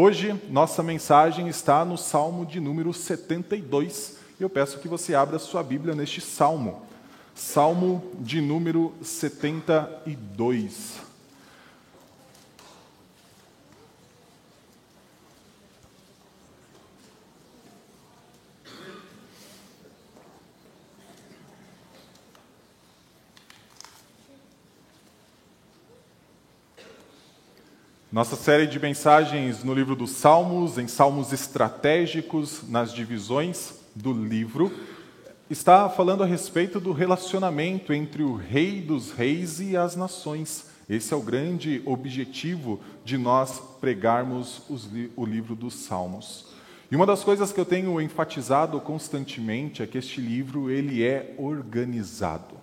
Hoje, nossa mensagem está no Salmo de número 72. Eu peço que você abra sua Bíblia neste salmo. Salmo de número 72. Nossa série de mensagens no livro dos Salmos, em salmos estratégicos, nas divisões do livro, está falando a respeito do relacionamento entre o Rei dos Reis e as nações. Esse é o grande objetivo de nós pregarmos o livro dos Salmos. E uma das coisas que eu tenho enfatizado constantemente é que este livro ele é organizado.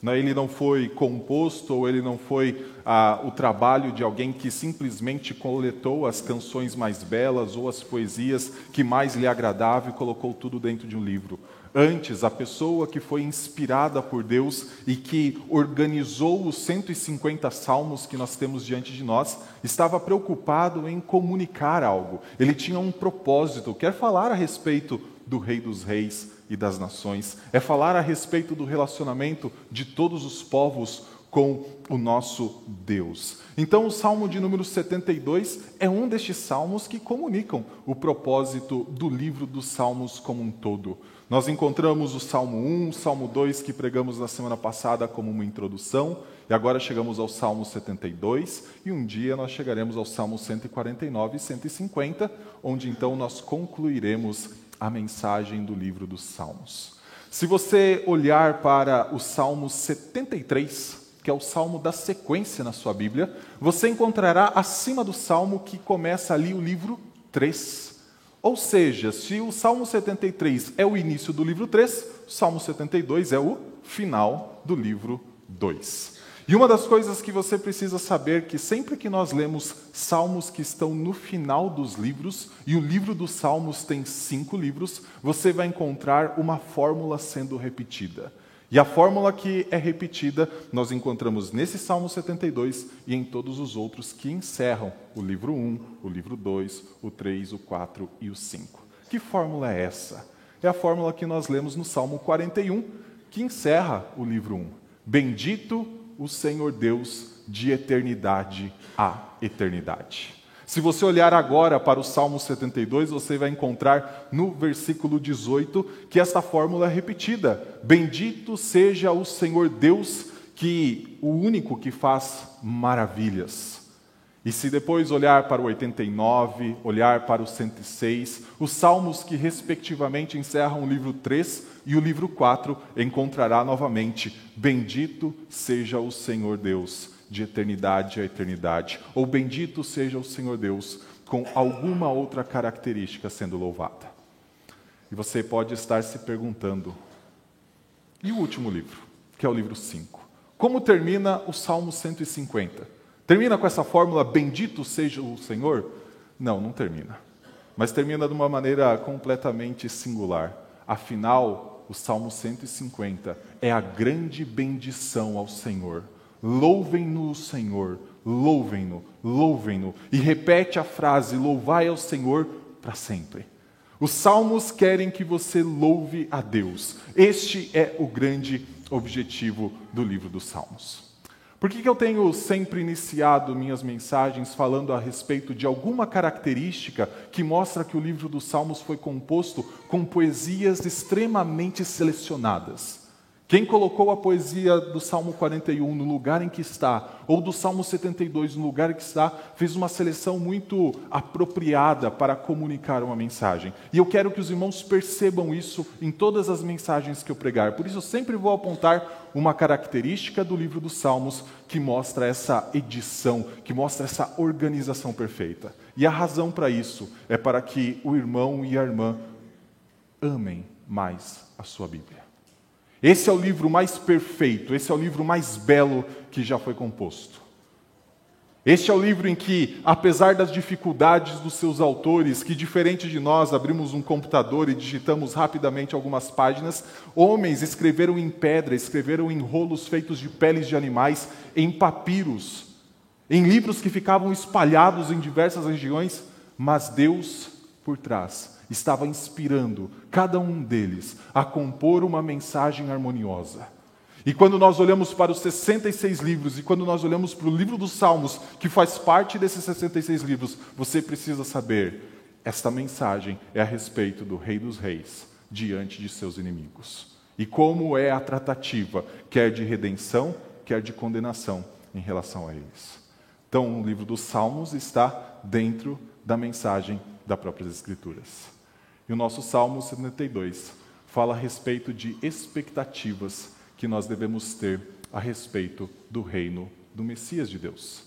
Né, ele não foi composto ou ele não foi ah, o trabalho de alguém que simplesmente coletou as canções mais belas ou as poesias que mais lhe agradavam e colocou tudo dentro de um livro. Antes, a pessoa que foi inspirada por Deus e que organizou os 150 salmos que nós temos diante de nós, estava preocupado em comunicar algo. Ele tinha um propósito, quer falar a respeito do Rei dos Reis e das nações, é falar a respeito do relacionamento de todos os povos com o nosso Deus. Então, o Salmo de número 72 é um destes salmos que comunicam o propósito do livro dos Salmos como um todo. Nós encontramos o Salmo 1, o Salmo 2 que pregamos na semana passada como uma introdução, e agora chegamos ao Salmo 72, e um dia nós chegaremos ao Salmo 149 e 150, onde então nós concluiremos a mensagem do livro dos Salmos. Se você olhar para o Salmo 73, que é o salmo da sequência na sua Bíblia, você encontrará acima do salmo que começa ali o livro 3. Ou seja, se o Salmo 73 é o início do livro 3, o Salmo 72 é o final do livro 2. E uma das coisas que você precisa saber que sempre que nós lemos salmos que estão no final dos livros, e o livro dos salmos tem cinco livros, você vai encontrar uma fórmula sendo repetida. E a fórmula que é repetida nós encontramos nesse Salmo 72 e em todos os outros que encerram o livro 1, o livro 2, o 3, o 4 e o 5. Que fórmula é essa? É a fórmula que nós lemos no Salmo 41, que encerra o livro 1. Bendito o Senhor Deus de eternidade a eternidade. Se você olhar agora para o Salmo 72, você vai encontrar no versículo 18 que esta fórmula é repetida: Bendito seja o Senhor Deus, que o único que faz maravilhas. E se depois olhar para o 89, olhar para o 106, os salmos que respectivamente encerram o livro 3 e o livro 4, encontrará novamente: Bendito seja o Senhor Deus, de eternidade a eternidade. Ou bendito seja o Senhor Deus, com alguma outra característica sendo louvada. E você pode estar se perguntando: e o último livro, que é o livro 5? Como termina o Salmo 150? Termina com essa fórmula, bendito seja o Senhor? Não, não termina. Mas termina de uma maneira completamente singular. Afinal, o Salmo 150 é a grande bendição ao Senhor. Louvem-no, Senhor, louvem-no, louvem-no. E repete a frase: louvai ao Senhor para sempre. Os salmos querem que você louve a Deus. Este é o grande objetivo do livro dos Salmos. Por que, que eu tenho sempre iniciado minhas mensagens falando a respeito de alguma característica que mostra que o livro dos Salmos foi composto com poesias extremamente selecionadas? Quem colocou a poesia do Salmo 41 no lugar em que está, ou do Salmo 72 no lugar em que está, fez uma seleção muito apropriada para comunicar uma mensagem. E eu quero que os irmãos percebam isso em todas as mensagens que eu pregar. Por isso, eu sempre vou apontar uma característica do livro dos Salmos que mostra essa edição, que mostra essa organização perfeita. E a razão para isso é para que o irmão e a irmã amem mais a sua Bíblia. Esse é o livro mais perfeito, esse é o livro mais belo que já foi composto. Este é o livro em que, apesar das dificuldades dos seus autores, que diferente de nós abrimos um computador e digitamos rapidamente algumas páginas, homens escreveram em pedra, escreveram em rolos feitos de peles de animais, em papiros, em livros que ficavam espalhados em diversas regiões, mas Deus por trás estava inspirando cada um deles a compor uma mensagem harmoniosa. E quando nós olhamos para os 66 livros e quando nós olhamos para o livro dos Salmos, que faz parte desses 66 livros, você precisa saber: esta mensagem é a respeito do Rei dos Reis diante de seus inimigos. E como é a tratativa, quer de redenção, quer de condenação em relação a eles. Então, o livro dos Salmos está dentro da mensagem das próprias Escrituras. E o nosso Salmo 72 fala a respeito de expectativas que nós devemos ter a respeito do reino do Messias de Deus.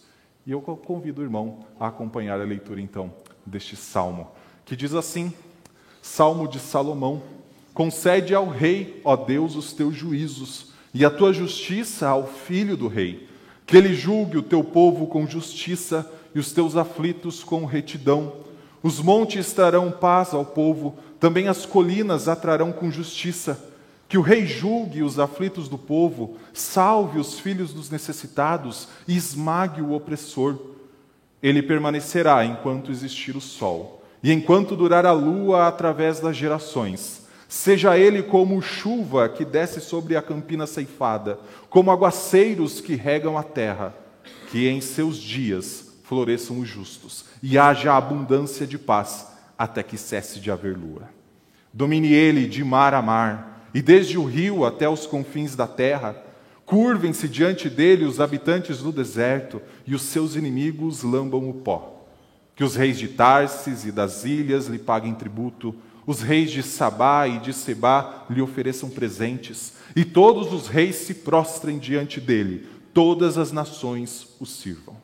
E eu convido o irmão a acompanhar a leitura então deste salmo, que diz assim: Salmo de Salomão: Concede ao rei, ó Deus, os teus juízos e a tua justiça ao filho do rei, que ele julgue o teu povo com justiça e os teus aflitos com retidão. Os montes trarão paz ao povo, também as colinas atrarão com justiça. Que o rei julgue os aflitos do povo, salve os filhos dos necessitados e esmague o opressor. Ele permanecerá enquanto existir o sol, e enquanto durar a lua através das gerações. Seja ele como chuva que desce sobre a campina ceifada, como aguaceiros que regam a terra, que em seus dias floresçam os justos e haja abundância de paz até que cesse de haver lua. Domine ele de mar a mar e desde o rio até os confins da terra. Curvem-se diante dele os habitantes do deserto e os seus inimigos lambam o pó. Que os reis de Tarsis e das ilhas lhe paguem tributo, os reis de Sabá e de Sebá lhe ofereçam presentes, e todos os reis se prostrem diante dele, todas as nações o sirvam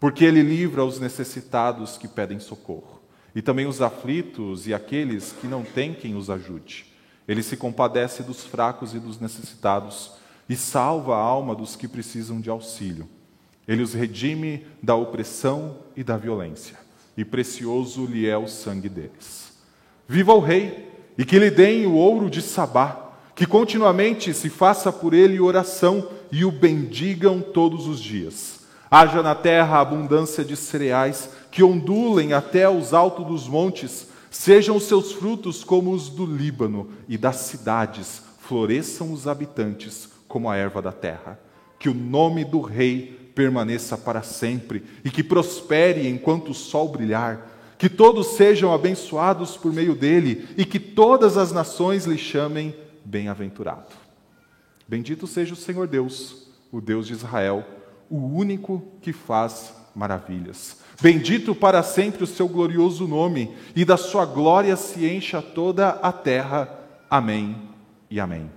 porque ele livra os necessitados que pedem socorro, e também os aflitos e aqueles que não têm quem os ajude. Ele se compadece dos fracos e dos necessitados e salva a alma dos que precisam de auxílio. Ele os redime da opressão e da violência, e precioso lhe é o sangue deles. Viva o rei, e que lhe deem o ouro de Sabá, que continuamente se faça por ele oração e o bendigam todos os dias. Haja na terra abundância de cereais que ondulem até os altos dos montes, sejam os seus frutos como os do Líbano, e das cidades floresçam os habitantes como a erva da terra. Que o nome do rei permaneça para sempre e que prospere enquanto o sol brilhar. Que todos sejam abençoados por meio dele e que todas as nações lhe chamem bem-aventurado. Bendito seja o Senhor Deus, o Deus de Israel o único que faz maravilhas. Bendito para sempre o seu glorioso nome, e da sua glória se encha toda a terra. Amém e amém.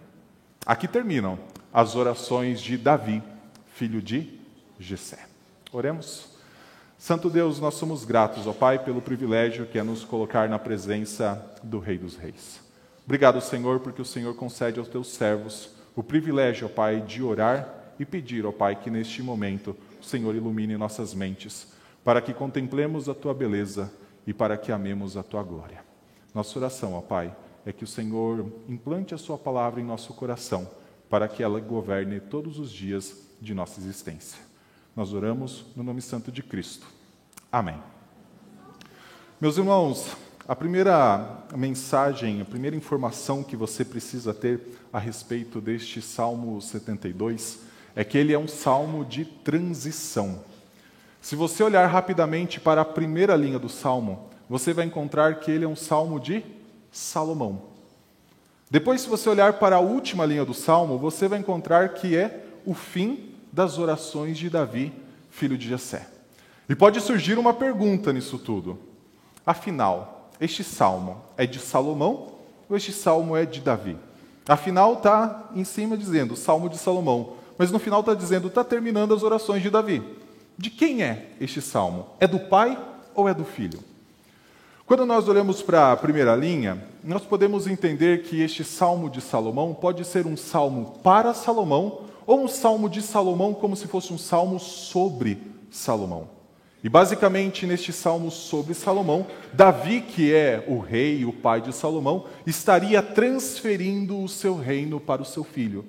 Aqui terminam as orações de Davi, filho de Jessé. Oremos. Santo Deus, nós somos gratos, ó Pai, pelo privilégio que é nos colocar na presença do Rei dos Reis. Obrigado, Senhor, porque o Senhor concede aos teus servos o privilégio, ó Pai, de orar e pedir, ó Pai, que neste momento o Senhor ilumine nossas mentes, para que contemplemos a tua beleza e para que amemos a tua glória. Nossa oração, ó Pai, é que o Senhor implante a sua palavra em nosso coração, para que ela governe todos os dias de nossa existência. Nós oramos no nome santo de Cristo. Amém. Meus irmãos, a primeira mensagem, a primeira informação que você precisa ter a respeito deste Salmo 72 é que ele é um salmo de transição. Se você olhar rapidamente para a primeira linha do salmo, você vai encontrar que ele é um salmo de Salomão. Depois, se você olhar para a última linha do salmo, você vai encontrar que é o fim das orações de Davi, filho de Jessé. E pode surgir uma pergunta nisso tudo. Afinal, este salmo é de Salomão ou este salmo é de Davi? Afinal, está em cima dizendo Salmo de Salomão mas no final está dizendo, está terminando as orações de Davi. De quem é este salmo? É do pai ou é do filho? Quando nós olhamos para a primeira linha, nós podemos entender que este salmo de Salomão pode ser um salmo para Salomão ou um salmo de Salomão como se fosse um salmo sobre Salomão. E basicamente neste salmo sobre Salomão, Davi, que é o rei o pai de Salomão, estaria transferindo o seu reino para o seu filho.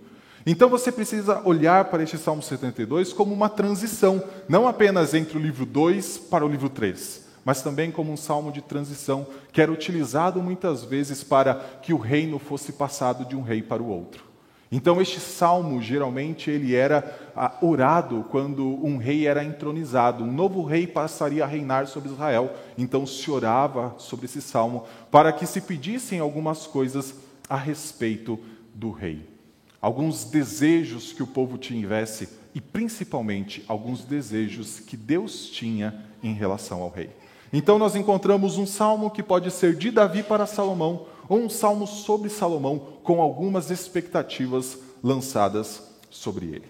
Então você precisa olhar para este Salmo 72 como uma transição, não apenas entre o livro 2 para o livro 3, mas também como um salmo de transição que era utilizado muitas vezes para que o reino fosse passado de um rei para o outro. Então este salmo geralmente ele era ah, orado quando um rei era entronizado, um novo rei passaria a reinar sobre Israel. Então se orava sobre esse salmo para que se pedissem algumas coisas a respeito do rei. Alguns desejos que o povo tivesse e principalmente alguns desejos que Deus tinha em relação ao rei. Então nós encontramos um salmo que pode ser de Davi para Salomão, ou um salmo sobre Salomão, com algumas expectativas lançadas sobre ele.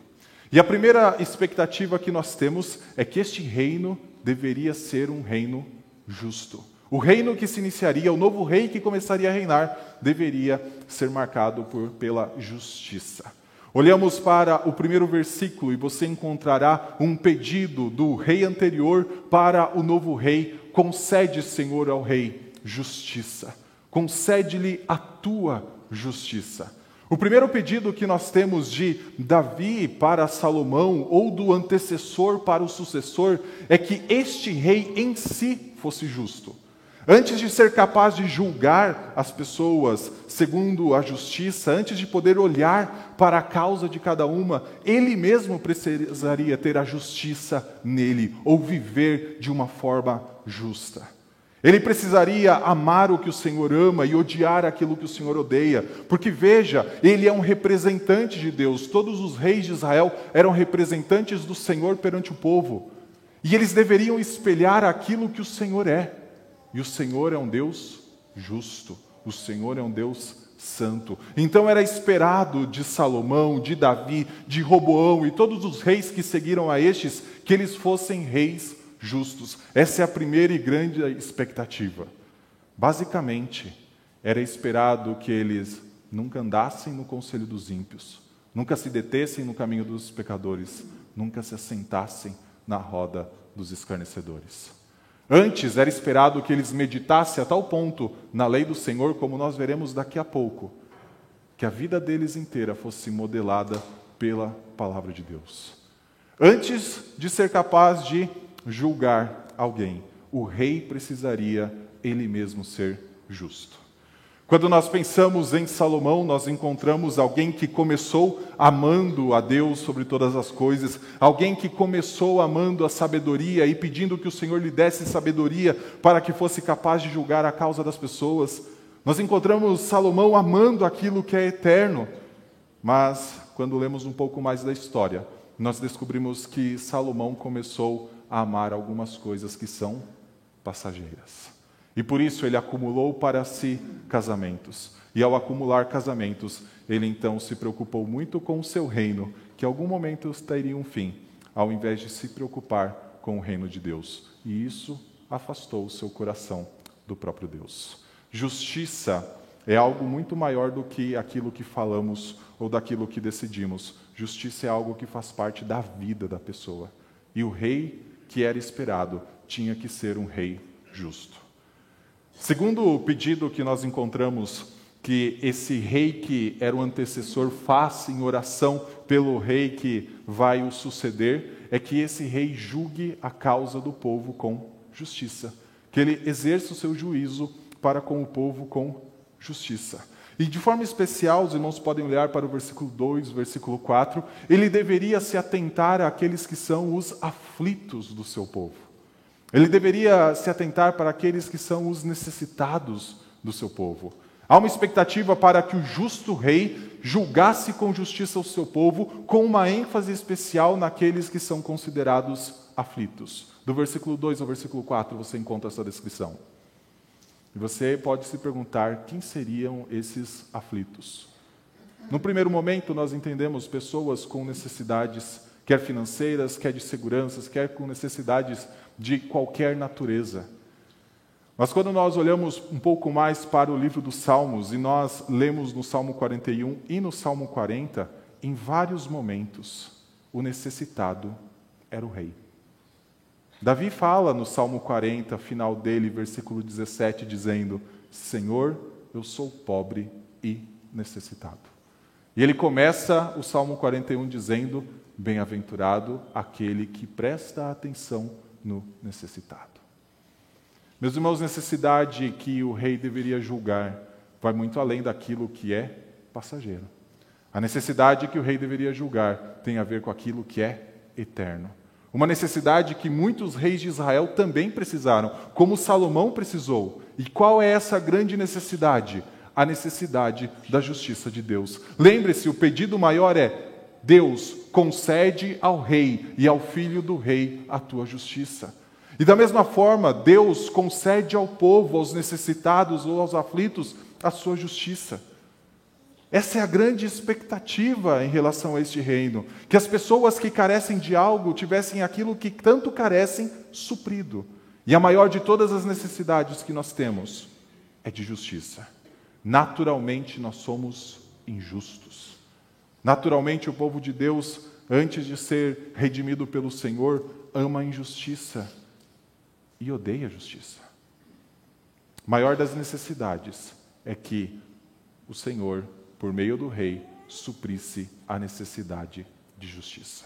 E a primeira expectativa que nós temos é que este reino deveria ser um reino justo. O reino que se iniciaria, o novo rei que começaria a reinar, deveria ser marcado por, pela justiça. Olhamos para o primeiro versículo e você encontrará um pedido do rei anterior para o novo rei: concede, Senhor, ao rei justiça. Concede-lhe a tua justiça. O primeiro pedido que nós temos de Davi para Salomão, ou do antecessor para o sucessor, é que este rei em si fosse justo. Antes de ser capaz de julgar as pessoas segundo a justiça, antes de poder olhar para a causa de cada uma, ele mesmo precisaria ter a justiça nele, ou viver de uma forma justa. Ele precisaria amar o que o Senhor ama e odiar aquilo que o Senhor odeia, porque veja, ele é um representante de Deus. Todos os reis de Israel eram representantes do Senhor perante o povo, e eles deveriam espelhar aquilo que o Senhor é. E o Senhor é um Deus justo, o Senhor é um Deus santo. Então era esperado de Salomão, de Davi, de Roboão e todos os reis que seguiram a estes que eles fossem reis justos. Essa é a primeira e grande expectativa. Basicamente, era esperado que eles nunca andassem no conselho dos ímpios, nunca se detessem no caminho dos pecadores, nunca se assentassem na roda dos escarnecedores. Antes era esperado que eles meditassem a tal ponto na lei do Senhor, como nós veremos daqui a pouco, que a vida deles inteira fosse modelada pela palavra de Deus. Antes de ser capaz de julgar alguém, o rei precisaria ele mesmo ser justo. Quando nós pensamos em Salomão, nós encontramos alguém que começou amando a Deus sobre todas as coisas, alguém que começou amando a sabedoria e pedindo que o Senhor lhe desse sabedoria para que fosse capaz de julgar a causa das pessoas. Nós encontramos Salomão amando aquilo que é eterno, mas quando lemos um pouco mais da história, nós descobrimos que Salomão começou a amar algumas coisas que são passageiras. E por isso ele acumulou para si casamentos. E ao acumular casamentos, ele então se preocupou muito com o seu reino, que em algum momento teria um fim, ao invés de se preocupar com o reino de Deus. E isso afastou o seu coração do próprio Deus. Justiça é algo muito maior do que aquilo que falamos ou daquilo que decidimos. Justiça é algo que faz parte da vida da pessoa. E o rei que era esperado tinha que ser um rei justo. Segundo o pedido que nós encontramos que esse rei que era o antecessor faça em oração pelo rei que vai o suceder, é que esse rei julgue a causa do povo com justiça, que ele exerça o seu juízo para com o povo com justiça. E de forma especial, os irmãos podem olhar para o versículo 2, versículo 4, ele deveria se atentar àqueles que são os aflitos do seu povo. Ele deveria se atentar para aqueles que são os necessitados do seu povo. Há uma expectativa para que o justo rei julgasse com justiça o seu povo, com uma ênfase especial naqueles que são considerados aflitos. Do versículo 2 ao versículo 4 você encontra essa descrição. E você pode se perguntar quem seriam esses aflitos. No primeiro momento, nós entendemos pessoas com necessidades, quer financeiras, quer de seguranças, quer com necessidades de qualquer natureza. Mas quando nós olhamos um pouco mais para o livro dos Salmos, e nós lemos no Salmo 41 e no Salmo 40, em vários momentos, o necessitado era o rei. Davi fala no Salmo 40, final dele, versículo 17, dizendo: Senhor, eu sou pobre e necessitado. E ele começa o Salmo 41 dizendo: Bem-aventurado aquele que presta atenção no necessitado. Meus irmãos, necessidade que o rei deveria julgar vai muito além daquilo que é passageiro. A necessidade que o rei deveria julgar tem a ver com aquilo que é eterno. Uma necessidade que muitos reis de Israel também precisaram, como Salomão precisou. E qual é essa grande necessidade? A necessidade da justiça de Deus. Lembre-se, o pedido maior é: Deus concede ao rei e ao filho do rei a tua justiça. E da mesma forma, Deus concede ao povo, aos necessitados ou aos aflitos, a sua justiça. Essa é a grande expectativa em relação a este reino: que as pessoas que carecem de algo tivessem aquilo que tanto carecem suprido. E a maior de todas as necessidades que nós temos é de justiça. Naturalmente, nós somos injustos. Naturalmente, o povo de Deus, antes de ser redimido pelo Senhor, ama a injustiça e odeia a justiça. Maior das necessidades é que o Senhor, por meio do rei, suprisse a necessidade de justiça.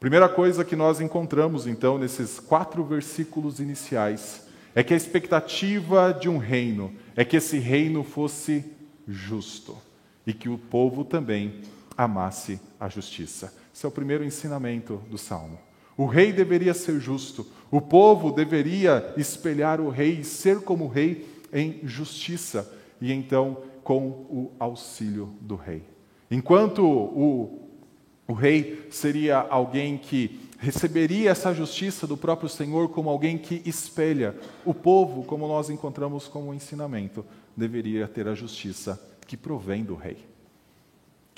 Primeira coisa que nós encontramos, então, nesses quatro versículos iniciais, é que a expectativa de um reino é que esse reino fosse justo e que o povo também amasse a justiça. Esse é o primeiro ensinamento do salmo. O rei deveria ser justo, o povo deveria espelhar o rei e ser como o rei em justiça e então com o auxílio do rei. Enquanto o, o rei seria alguém que receberia essa justiça do próprio Senhor como alguém que espelha, o povo, como nós encontramos como ensinamento, deveria ter a justiça que provém do rei.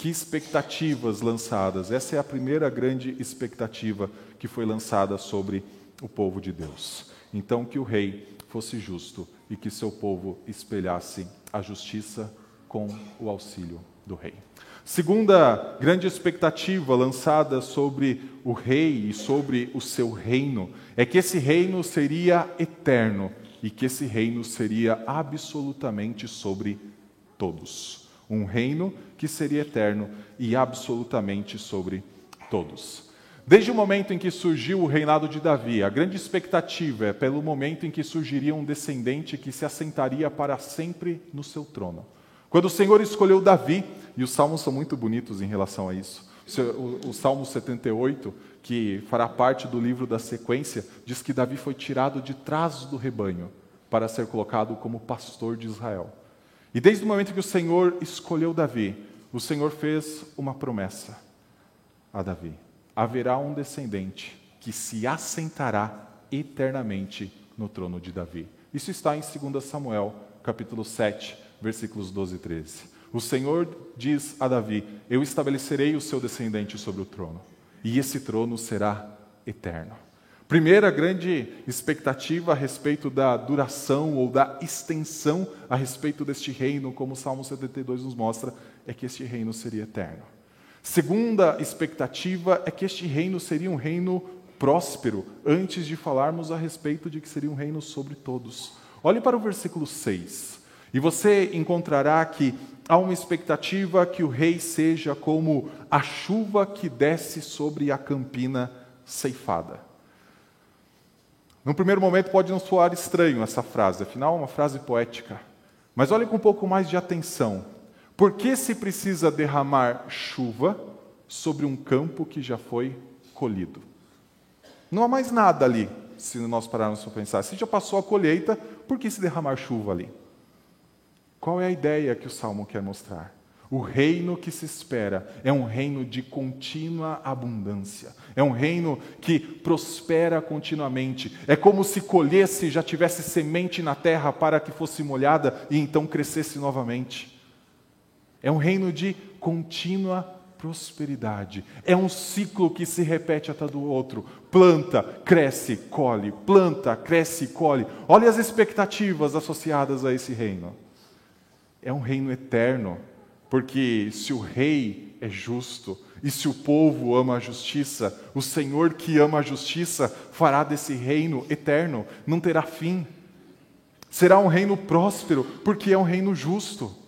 Que expectativas lançadas! Essa é a primeira grande expectativa que foi lançada sobre o povo de Deus. Então, que o rei fosse justo e que seu povo espelhasse a justiça com o auxílio do rei. Segunda grande expectativa lançada sobre o rei e sobre o seu reino é que esse reino seria eterno e que esse reino seria absolutamente sobre todos. Um reino que seria eterno e absolutamente sobre todos. Desde o momento em que surgiu o reinado de Davi, a grande expectativa é pelo momento em que surgiria um descendente que se assentaria para sempre no seu trono. Quando o Senhor escolheu Davi, e os salmos são muito bonitos em relação a isso. O, o Salmo 78, que fará parte do livro da sequência, diz que Davi foi tirado de trás do rebanho para ser colocado como pastor de Israel. E desde o momento que o Senhor escolheu Davi, o Senhor fez uma promessa a Davi: haverá um descendente que se assentará eternamente no trono de Davi. Isso está em 2 Samuel, capítulo 7, versículos 12 e 13. O Senhor diz a Davi: Eu estabelecerei o seu descendente sobre o trono, e esse trono será eterno. Primeira grande expectativa a respeito da duração ou da extensão a respeito deste reino, como o Salmo 72 nos mostra, é que este reino seria eterno. Segunda expectativa é que este reino seria um reino próspero, antes de falarmos a respeito de que seria um reino sobre todos. Olhe para o versículo 6. E você encontrará que há uma expectativa que o rei seja como a chuva que desce sobre a campina ceifada. Num primeiro momento pode não soar estranho essa frase, afinal é uma frase poética. Mas olhe com um pouco mais de atenção. Por que se precisa derramar chuva sobre um campo que já foi colhido? Não há mais nada ali, se nós pararmos para pensar. Se já passou a colheita, por que se derramar chuva ali? Qual é a ideia que o salmo quer mostrar? O reino que se espera é um reino de contínua abundância, é um reino que prospera continuamente. É como se colhesse, já tivesse semente na terra para que fosse molhada e então crescesse novamente. É um reino de contínua prosperidade. É um ciclo que se repete atrás do outro. Planta, cresce, colhe, planta, cresce, colhe. Olha as expectativas associadas a esse reino. É um reino eterno porque se o rei é justo e se o povo ama a justiça, o Senhor que ama a justiça fará desse reino eterno, não terá fim. Será um reino próspero, porque é um reino justo.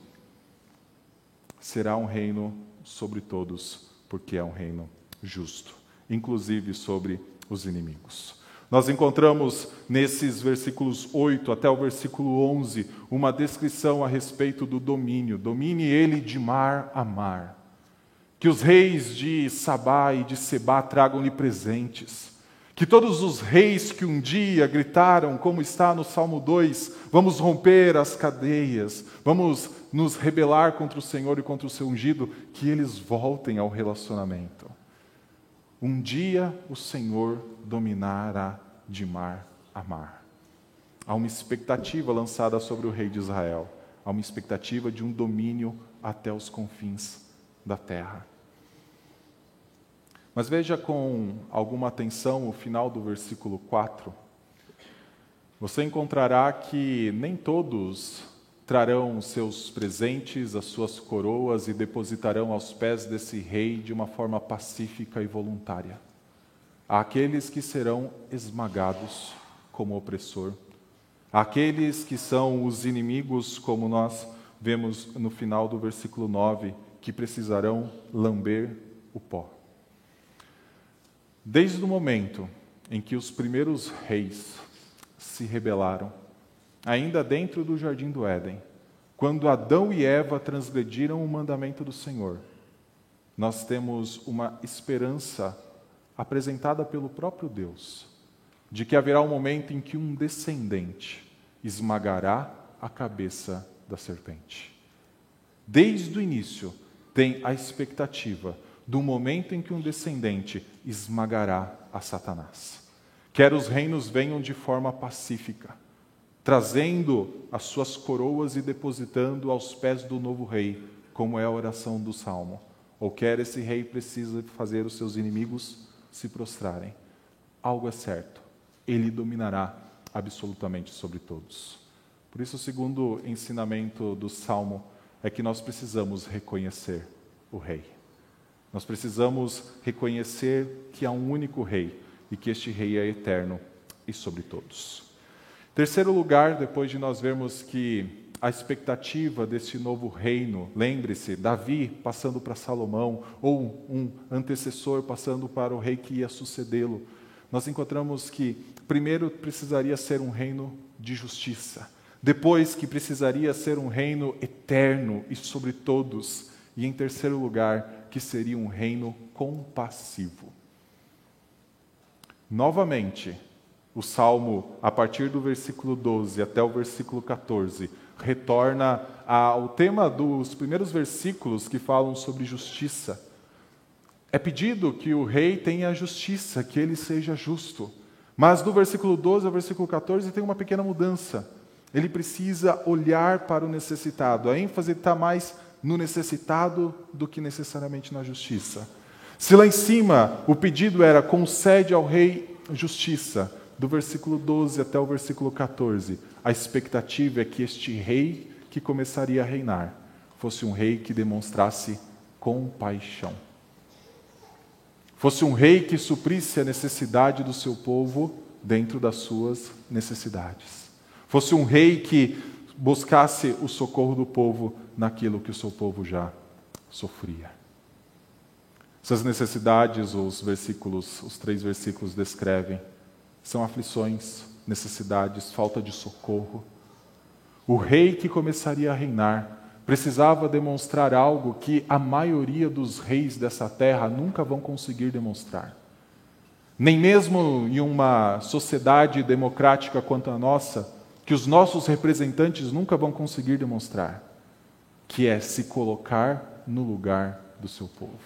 Será um reino sobre todos, porque é um reino justo, inclusive sobre os inimigos. Nós encontramos nesses versículos 8 até o versículo 11 uma descrição a respeito do domínio. Domine ele de mar a mar. Que os reis de Sabá e de Sebá tragam-lhe presentes. Que todos os reis que um dia gritaram, como está no Salmo 2, vamos romper as cadeias, vamos nos rebelar contra o Senhor e contra o seu ungido, que eles voltem ao relacionamento. Um dia o Senhor dominará de mar a mar. Há uma expectativa lançada sobre o rei de Israel, há uma expectativa de um domínio até os confins da terra. Mas veja com alguma atenção o final do versículo 4. Você encontrará que nem todos trarão seus presentes, as suas coroas e depositarão aos pés desse rei de uma forma pacífica e voluntária. Aqueles que serão esmagados como opressor, aqueles que são os inimigos, como nós vemos no final do versículo 9, que precisarão lamber o pó. Desde o momento em que os primeiros reis se rebelaram, ainda dentro do jardim do Éden, quando Adão e Eva transgrediram o mandamento do Senhor, nós temos uma esperança apresentada pelo próprio Deus, de que haverá um momento em que um descendente esmagará a cabeça da serpente. Desde o início, tem a expectativa do momento em que um descendente esmagará a Satanás. Quer os reinos venham de forma pacífica, trazendo as suas coroas e depositando aos pés do novo rei, como é a oração do salmo, ou quer esse rei precisa fazer os seus inimigos se prostrarem. Algo é certo, ele dominará absolutamente sobre todos. Por isso, o segundo ensinamento do salmo é que nós precisamos reconhecer o rei. Nós precisamos reconhecer que há um único rei e que este rei é eterno e sobre todos. Terceiro lugar, depois de nós vermos que a expectativa desse novo reino, lembre-se, Davi passando para Salomão, ou um antecessor passando para o rei que ia sucedê-lo, nós encontramos que primeiro precisaria ser um reino de justiça, depois que precisaria ser um reino eterno e sobre todos, e em terceiro lugar, que seria um reino compassivo. Novamente, o salmo, a partir do versículo 12 até o versículo 14, retorna ao tema dos primeiros versículos que falam sobre justiça. É pedido que o rei tenha justiça, que ele seja justo. Mas do versículo 12 ao versículo 14 tem uma pequena mudança. Ele precisa olhar para o necessitado. A ênfase está mais no necessitado do que necessariamente na justiça. Se lá em cima o pedido era concede ao rei justiça, do versículo 12 até o versículo 14, a expectativa é que este rei que começaria a reinar fosse um rei que demonstrasse compaixão. Fosse um rei que suprisse a necessidade do seu povo dentro das suas necessidades. Fosse um rei que buscasse o socorro do povo naquilo que o seu povo já sofria. Essas necessidades, os versículos, os três versículos descrevem, são aflições, necessidades, falta de socorro. O rei que começaria a reinar precisava demonstrar algo que a maioria dos reis dessa terra nunca vão conseguir demonstrar. Nem mesmo em uma sociedade democrática quanto a nossa, que os nossos representantes nunca vão conseguir demonstrar, que é se colocar no lugar do seu povo.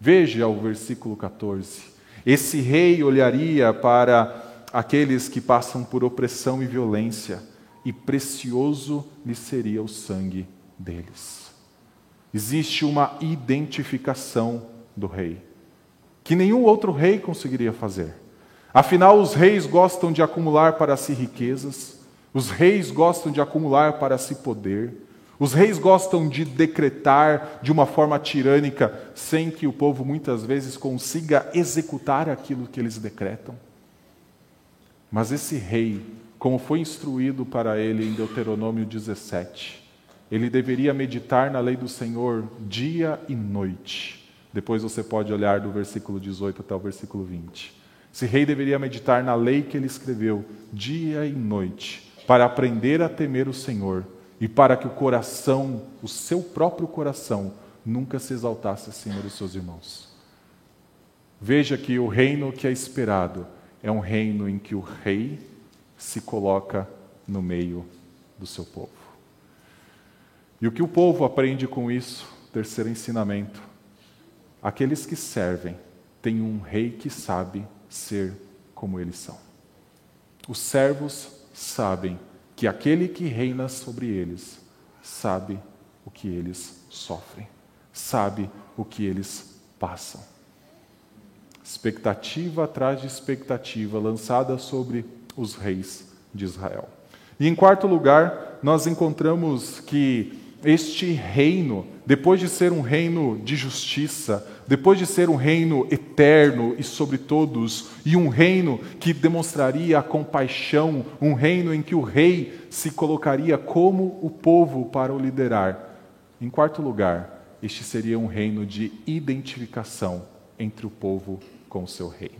Veja o versículo 14. Esse rei olharia para aqueles que passam por opressão e violência, e precioso lhe seria o sangue deles. Existe uma identificação do rei, que nenhum outro rei conseguiria fazer. Afinal, os reis gostam de acumular para si riquezas, os reis gostam de acumular para si poder, os reis gostam de decretar de uma forma tirânica, sem que o povo muitas vezes consiga executar aquilo que eles decretam. Mas esse rei, como foi instruído para ele em Deuteronômio 17, ele deveria meditar na lei do Senhor dia e noite. Depois você pode olhar do versículo 18 até o versículo 20. Esse rei deveria meditar na lei que ele escreveu dia e noite, para aprender a temer o Senhor e para que o coração, o seu próprio coração, nunca se exaltasse acima dos seus irmãos. Veja que o reino que é esperado é um reino em que o rei se coloca no meio do seu povo. E o que o povo aprende com isso? Terceiro ensinamento: aqueles que servem têm um rei que sabe ser como eles são. Os servos sabem que aquele que reina sobre eles sabe o que eles sofrem, sabe o que eles passam expectativa atrás de expectativa lançada sobre os reis de Israel. E em quarto lugar, nós encontramos que este reino, depois de ser um reino de justiça, depois de ser um reino eterno e sobre todos, e um reino que demonstraria a compaixão, um reino em que o rei se colocaria como o povo para o liderar. Em quarto lugar, este seria um reino de identificação entre o povo com o seu rei.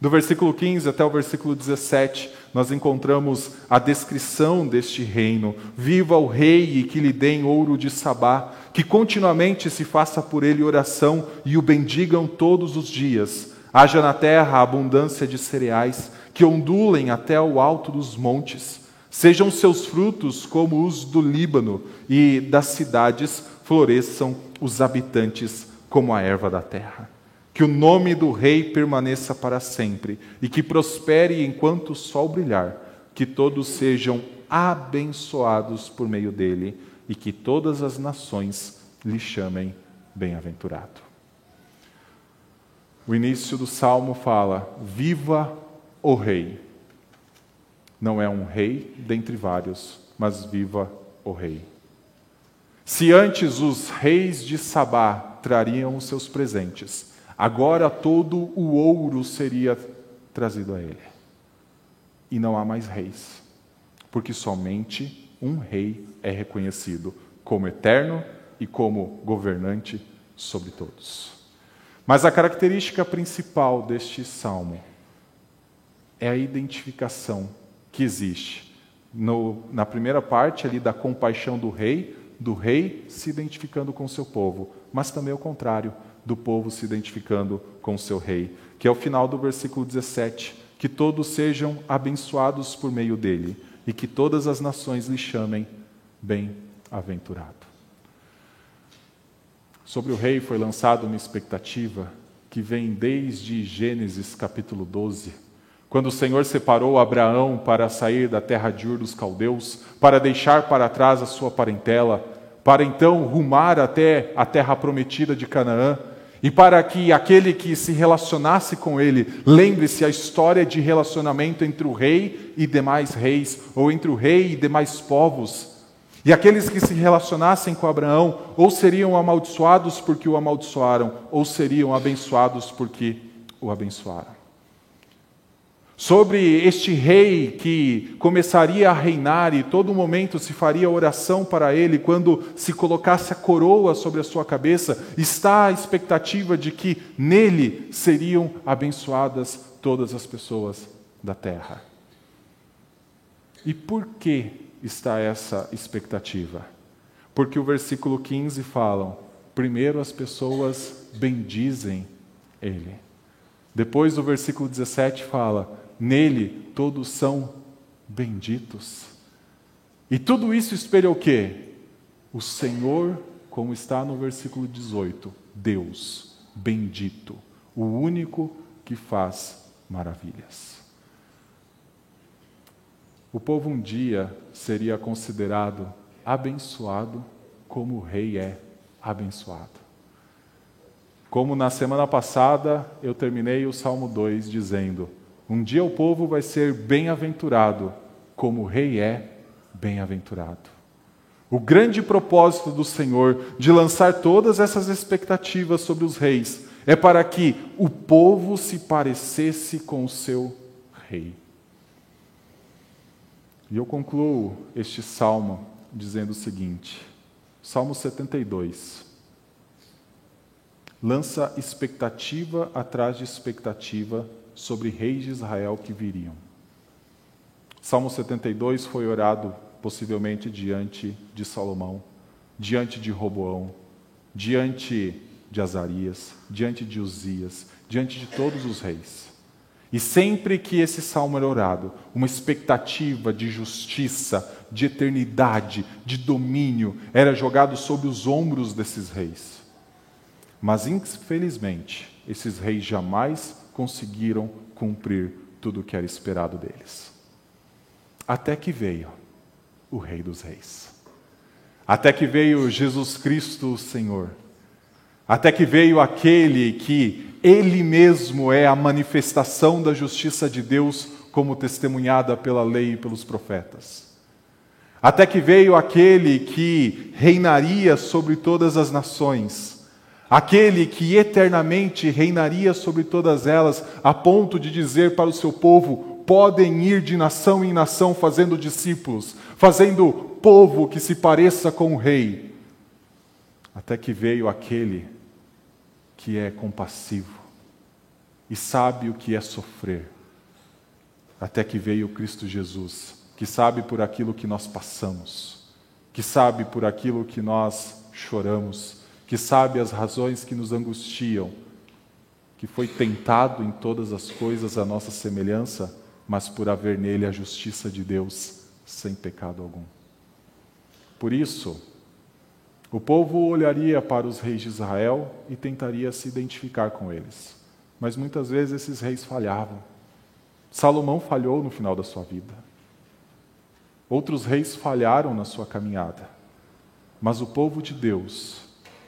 Do versículo 15 até o versículo 17, nós encontramos a descrição deste reino. Viva o rei e que lhe deem ouro de Sabá, que continuamente se faça por ele oração e o bendigam todos os dias. Haja na terra abundância de cereais, que ondulem até o alto dos montes. Sejam seus frutos como os do Líbano, e das cidades floresçam os habitantes como a erva da terra. Que o nome do Rei permaneça para sempre e que prospere enquanto o sol brilhar. Que todos sejam abençoados por meio dele e que todas as nações lhe chamem bem-aventurado. O início do salmo fala: Viva o Rei. Não é um rei dentre vários, mas viva o Rei. Se antes os reis de Sabá trariam os seus presentes, Agora todo o ouro seria trazido a ele. E não há mais reis, porque somente um rei é reconhecido como eterno e como governante sobre todos. Mas a característica principal deste salmo é a identificação que existe no, na primeira parte ali da compaixão do rei, do rei se identificando com seu povo, mas também o contrário, do povo se identificando com o seu rei, que é o final do versículo 17: que todos sejam abençoados por meio dele e que todas as nações lhe chamem bem-aventurado. Sobre o rei foi lançada uma expectativa que vem desde Gênesis capítulo 12, quando o Senhor separou Abraão para sair da terra de Ur dos caldeus, para deixar para trás a sua parentela, para então rumar até a terra prometida de Canaã, e para que aquele que se relacionasse com ele lembre-se a história de relacionamento entre o rei e demais reis, ou entre o rei e demais povos. E aqueles que se relacionassem com Abraão, ou seriam amaldiçoados porque o amaldiçoaram, ou seriam abençoados porque o abençoaram sobre este rei que começaria a reinar e todo momento se faria oração para ele quando se colocasse a coroa sobre a sua cabeça, está a expectativa de que nele seriam abençoadas todas as pessoas da terra. E por que está essa expectativa? Porque o versículo 15 fala: primeiro as pessoas bendizem ele. Depois o versículo 17 fala: nele todos são benditos. E tudo isso espelha o quê? O Senhor, como está no versículo 18, Deus, bendito, o único que faz maravilhas. O povo um dia seria considerado abençoado como o rei é abençoado. Como na semana passada eu terminei o Salmo 2 dizendo: um dia o povo vai ser bem-aventurado, como o rei é bem-aventurado. O grande propósito do Senhor de lançar todas essas expectativas sobre os reis é para que o povo se parecesse com o seu rei. E eu concluo este salmo dizendo o seguinte: Salmo 72. Lança expectativa atrás de expectativa sobre reis de Israel que viriam. Salmo 72 foi orado possivelmente diante de Salomão, diante de Roboão, diante de Azarias, diante de Uzias, diante de todos os reis. E sempre que esse salmo era orado, uma expectativa de justiça, de eternidade, de domínio era jogado sobre os ombros desses reis. Mas, infelizmente, esses reis jamais conseguiram cumprir tudo o que era esperado deles. Até que veio o Rei dos Reis. Até que veio Jesus Cristo, o Senhor. Até que veio aquele que ele mesmo é a manifestação da justiça de Deus, como testemunhada pela lei e pelos profetas. Até que veio aquele que reinaria sobre todas as nações, aquele que eternamente reinaria sobre todas elas, a ponto de dizer para o seu povo: podem ir de nação em nação fazendo discípulos, fazendo povo que se pareça com o rei. Até que veio aquele que é compassivo e sabe o que é sofrer. Até que veio Cristo Jesus, que sabe por aquilo que nós passamos, que sabe por aquilo que nós choramos, que sabe as razões que nos angustiam, que foi tentado em todas as coisas a nossa semelhança, mas por haver nele a justiça de Deus sem pecado algum. Por isso, o povo olharia para os reis de Israel e tentaria se identificar com eles. Mas muitas vezes esses reis falhavam. Salomão falhou no final da sua vida. Outros reis falharam na sua caminhada. Mas o povo de Deus,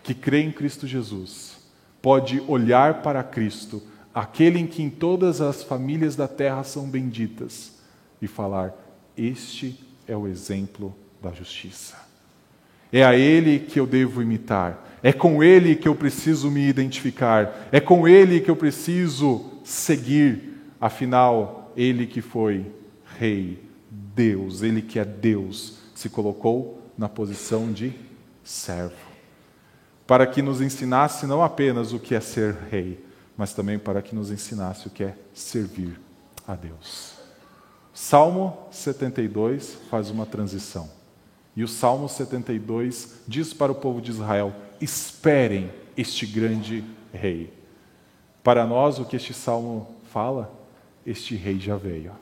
que crê em Cristo Jesus, pode olhar para Cristo aquele em quem todas as famílias da terra são benditas, e falar: Este é o exemplo da justiça. É a Ele que eu devo imitar, é com Ele que eu preciso me identificar, é com Ele que eu preciso seguir, afinal, Ele que foi Rei, Deus, Ele que é Deus, se colocou na posição de servo, para que nos ensinasse não apenas o que é ser Rei, mas também para que nos ensinasse o que é servir a Deus. Salmo 72 faz uma transição. E o Salmo 72 diz para o povo de Israel: esperem este grande rei. Para nós, o que este salmo fala? Este rei já veio.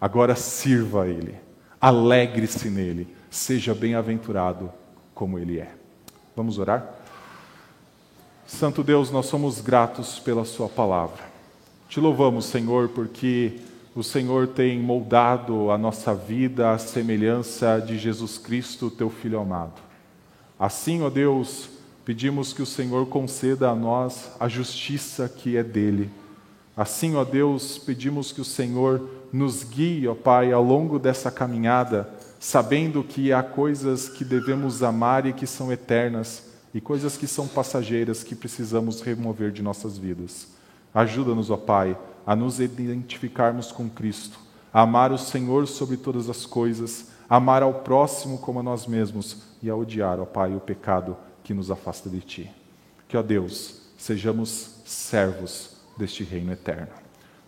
Agora sirva a ele, alegre-se nele, seja bem-aventurado como ele é. Vamos orar? Santo Deus, nós somos gratos pela Sua palavra. Te louvamos, Senhor, porque o Senhor tem moldado a nossa vida à semelhança de Jesus Cristo, Teu Filho amado. Assim, ó Deus, pedimos que o Senhor conceda a nós a justiça que é dele. Assim, ó Deus, pedimos que o Senhor nos guie, ó Pai, ao longo dessa caminhada, sabendo que há coisas que devemos amar e que são eternas e coisas que são passageiras que precisamos remover de nossas vidas. Ajuda-nos, ó Pai, a nos identificarmos com Cristo, a amar o Senhor sobre todas as coisas, a amar ao próximo como a nós mesmos e a odiar, ó Pai, o pecado que nos afasta de Ti. Que, ó Deus, sejamos servos deste reino eterno.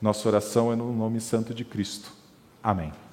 Nossa oração é no nome santo de Cristo. Amém.